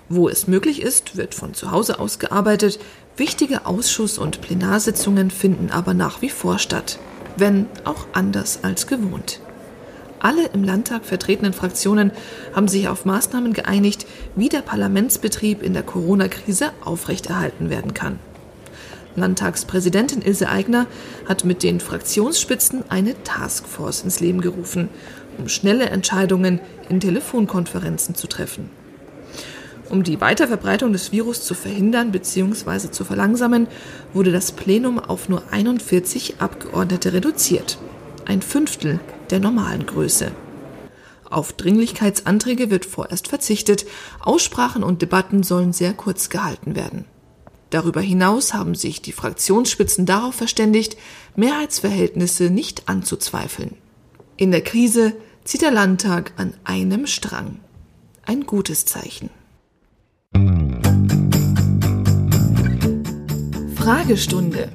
Wo es möglich ist, wird von zu Hause aus gearbeitet, wichtige Ausschuss- und Plenarsitzungen finden aber nach wie vor statt, wenn auch anders als gewohnt. Alle im Landtag vertretenen Fraktionen haben sich auf Maßnahmen geeinigt, wie der Parlamentsbetrieb in der Corona-Krise aufrechterhalten werden kann. Landtagspräsidentin Ilse Aigner hat mit den Fraktionsspitzen eine Taskforce ins Leben gerufen, um schnelle Entscheidungen in Telefonkonferenzen zu treffen. Um die Weiterverbreitung des Virus zu verhindern bzw. zu verlangsamen, wurde das Plenum auf nur 41 Abgeordnete reduziert. Ein Fünftel der normalen Größe. Auf Dringlichkeitsanträge wird vorerst verzichtet. Aussprachen und Debatten sollen sehr kurz gehalten werden. Darüber hinaus haben sich die Fraktionsspitzen darauf verständigt, Mehrheitsverhältnisse nicht anzuzweifeln. In der Krise zieht der Landtag an einem Strang. Ein gutes Zeichen. Fragestunde.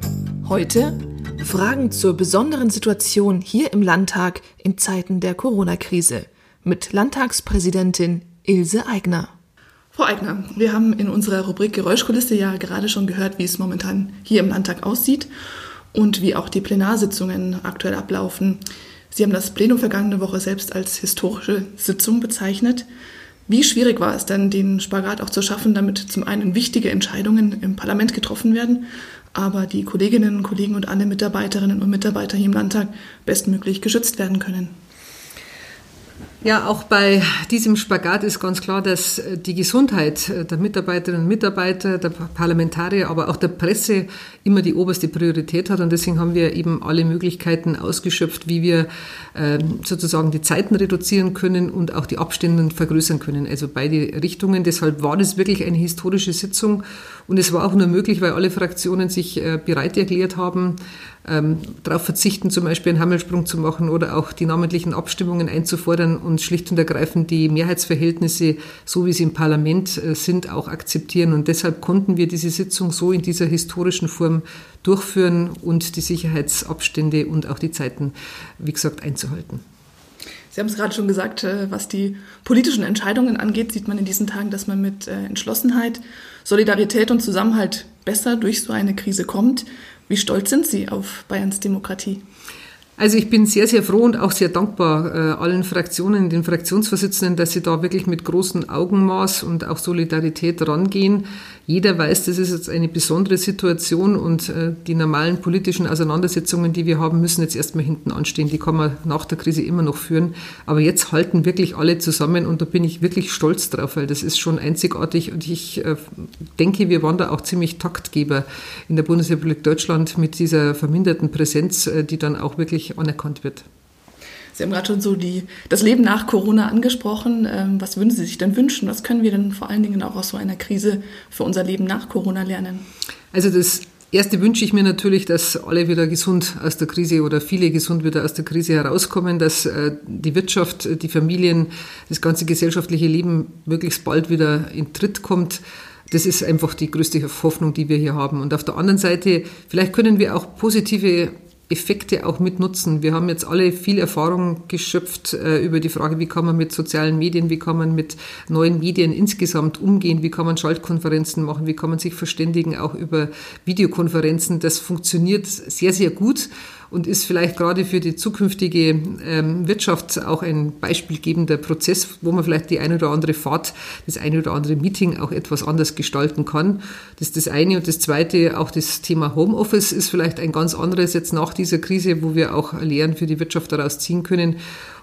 Heute Fragen zur besonderen Situation hier im Landtag in Zeiten der Corona-Krise mit Landtagspräsidentin Ilse Aigner. Frau Eigner, wir haben in unserer Rubrik Geräuschkulisse ja gerade schon gehört, wie es momentan hier im Landtag aussieht und wie auch die Plenarsitzungen aktuell ablaufen. Sie haben das Plenum vergangene Woche selbst als historische Sitzung bezeichnet. Wie schwierig war es denn, den Spagat auch zu schaffen, damit zum einen wichtige Entscheidungen im Parlament getroffen werden, aber die Kolleginnen und Kollegen und alle Mitarbeiterinnen und Mitarbeiter hier im Landtag bestmöglich geschützt werden können? Ja, auch bei diesem Spagat ist ganz klar, dass äh, die Gesundheit äh, der Mitarbeiterinnen und Mitarbeiter, der Parlamentarier, aber auch der Presse immer die oberste Priorität hat. Und deswegen haben wir eben alle Möglichkeiten ausgeschöpft, wie wir ähm, sozusagen die Zeiten reduzieren können und auch die Abstände vergrößern können. Also beide Richtungen. Deshalb war das wirklich eine historische Sitzung. Und es war auch nur möglich, weil alle Fraktionen sich äh, bereit erklärt haben, ähm, darauf verzichten, zum Beispiel einen Hammelsprung zu machen oder auch die namentlichen Abstimmungen einzufordern und schlicht und ergreifend die Mehrheitsverhältnisse, so wie sie im Parlament äh, sind, auch akzeptieren. Und deshalb konnten wir diese Sitzung so in dieser historischen Form durchführen und die Sicherheitsabstände und auch die Zeiten, wie gesagt, einzuhalten. Sie haben es gerade schon gesagt, äh, was die politischen Entscheidungen angeht, sieht man in diesen Tagen, dass man mit äh, Entschlossenheit, Solidarität und Zusammenhalt besser durch so eine Krise kommt. Wie stolz sind Sie auf Bayerns Demokratie? Also ich bin sehr, sehr froh und auch sehr dankbar äh, allen Fraktionen, den Fraktionsvorsitzenden, dass sie da wirklich mit großem Augenmaß und auch Solidarität rangehen. Jeder weiß, das ist jetzt eine besondere Situation und äh, die normalen politischen Auseinandersetzungen, die wir haben, müssen jetzt erstmal hinten anstehen. Die kann man nach der Krise immer noch führen. Aber jetzt halten wirklich alle zusammen und da bin ich wirklich stolz drauf, weil das ist schon einzigartig und ich äh, denke, wir waren da auch ziemlich Taktgeber in der Bundesrepublik Deutschland mit dieser verminderten Präsenz, äh, die dann auch wirklich anerkannt wird. Sie haben gerade schon so die, das Leben nach Corona angesprochen. Ähm, was würden Sie sich denn wünschen? Was können wir denn vor allen Dingen auch aus so einer Krise für unser Leben nach Corona lernen? Also das Erste wünsche ich mir natürlich, dass alle wieder gesund aus der Krise oder viele gesund wieder aus der Krise herauskommen, dass äh, die Wirtschaft, die Familien, das ganze gesellschaftliche Leben möglichst bald wieder in Tritt kommt. Das ist einfach die größte Hoffnung, die wir hier haben. Und auf der anderen Seite, vielleicht können wir auch positive Effekte auch mitnutzen. Wir haben jetzt alle viel Erfahrung geschöpft äh, über die Frage, wie kann man mit sozialen Medien, wie kann man mit neuen Medien insgesamt umgehen, wie kann man Schaltkonferenzen machen, wie kann man sich verständigen, auch über Videokonferenzen. Das funktioniert sehr, sehr gut und ist vielleicht gerade für die zukünftige ähm, Wirtschaft auch ein beispielgebender Prozess, wo man vielleicht die eine oder andere Fahrt, das eine oder andere Meeting auch etwas anders gestalten kann. Das ist das eine. Und das zweite, auch das Thema Homeoffice ist vielleicht ein ganz anderes jetzt nach dieser Krise, wo wir auch Lehren für die Wirtschaft daraus ziehen können.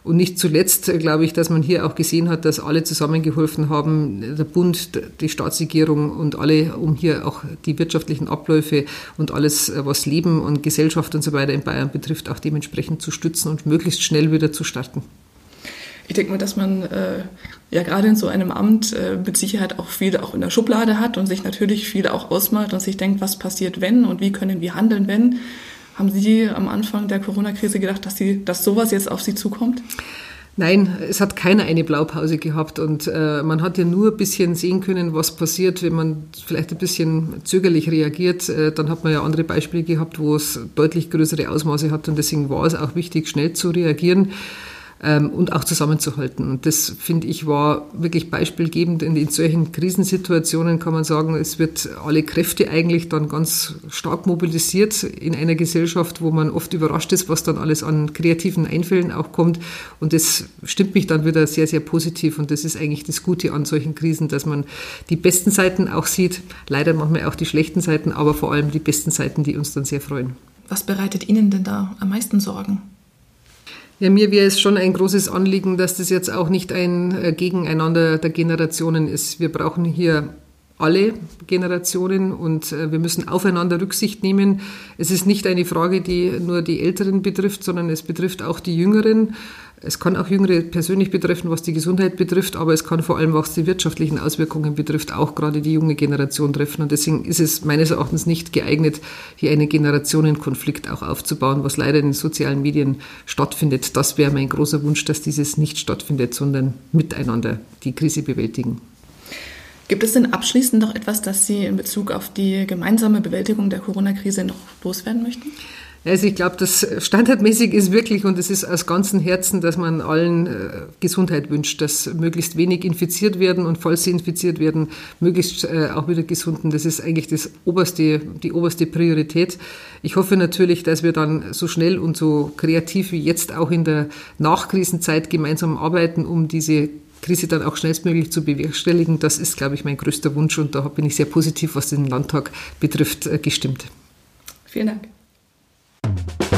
Und nicht zuletzt äh, glaube ich, dass man hier auch gesehen hat, dass alle zusammengeholfen haben, der Bund, die Staatsregierung und alle, um hier auch die wirtschaftlichen Abläufe und alles, äh, was Leben und Gesellschaft und so weiter in Bayern betrifft, auch dementsprechend zu stützen und möglichst schnell wieder zu starten. Ich denke mal, dass man äh, ja gerade in so einem Amt äh, mit Sicherheit auch viel auch in der Schublade hat und sich natürlich viel auch ausmalt und sich denkt, was passiert, wenn und wie können wir handeln, wenn. Haben Sie am Anfang der Corona-Krise gedacht, dass, Sie, dass sowas jetzt auf Sie zukommt? Nein, es hat keiner eine Blaupause gehabt und äh, man hat ja nur ein bisschen sehen können, was passiert, wenn man vielleicht ein bisschen zögerlich reagiert. Äh, dann hat man ja andere Beispiele gehabt, wo es deutlich größere Ausmaße hat und deswegen war es auch wichtig, schnell zu reagieren und auch zusammenzuhalten. Und das, finde ich, war wirklich beispielgebend. In, in solchen Krisensituationen kann man sagen, es wird alle Kräfte eigentlich dann ganz stark mobilisiert in einer Gesellschaft, wo man oft überrascht ist, was dann alles an kreativen Einfällen auch kommt. Und das stimmt mich dann wieder sehr, sehr positiv. Und das ist eigentlich das Gute an solchen Krisen, dass man die besten Seiten auch sieht, leider manchmal auch die schlechten Seiten, aber vor allem die besten Seiten, die uns dann sehr freuen. Was bereitet Ihnen denn da am meisten Sorgen? Ja, mir wäre es schon ein großes Anliegen, dass das jetzt auch nicht ein äh, Gegeneinander der Generationen ist. Wir brauchen hier alle Generationen und äh, wir müssen aufeinander Rücksicht nehmen. Es ist nicht eine Frage, die nur die Älteren betrifft, sondern es betrifft auch die Jüngeren. Es kann auch Jüngere persönlich betreffen, was die Gesundheit betrifft, aber es kann vor allem, was die wirtschaftlichen Auswirkungen betrifft, auch gerade die junge Generation treffen. Und deswegen ist es meines Erachtens nicht geeignet, hier einen Generationenkonflikt auch aufzubauen, was leider in den sozialen Medien stattfindet. Das wäre mein großer Wunsch, dass dieses nicht stattfindet, sondern miteinander die Krise bewältigen. Gibt es denn abschließend noch etwas, das Sie in Bezug auf die gemeinsame Bewältigung der Corona-Krise noch loswerden möchten? Also ich glaube, das standardmäßig ist wirklich und es ist aus ganzem Herzen, dass man allen äh, Gesundheit wünscht, dass möglichst wenig infiziert werden und falls sie infiziert werden, möglichst äh, auch wieder gesunden. Das ist eigentlich das oberste, die oberste Priorität. Ich hoffe natürlich, dass wir dann so schnell und so kreativ wie jetzt auch in der Nachkrisenzeit gemeinsam arbeiten, um diese Krise dann auch schnellstmöglich zu bewerkstelligen. Das ist, glaube ich, mein größter Wunsch und da bin ich sehr positiv, was den Landtag betrifft, äh, gestimmt. Vielen Dank. Bye.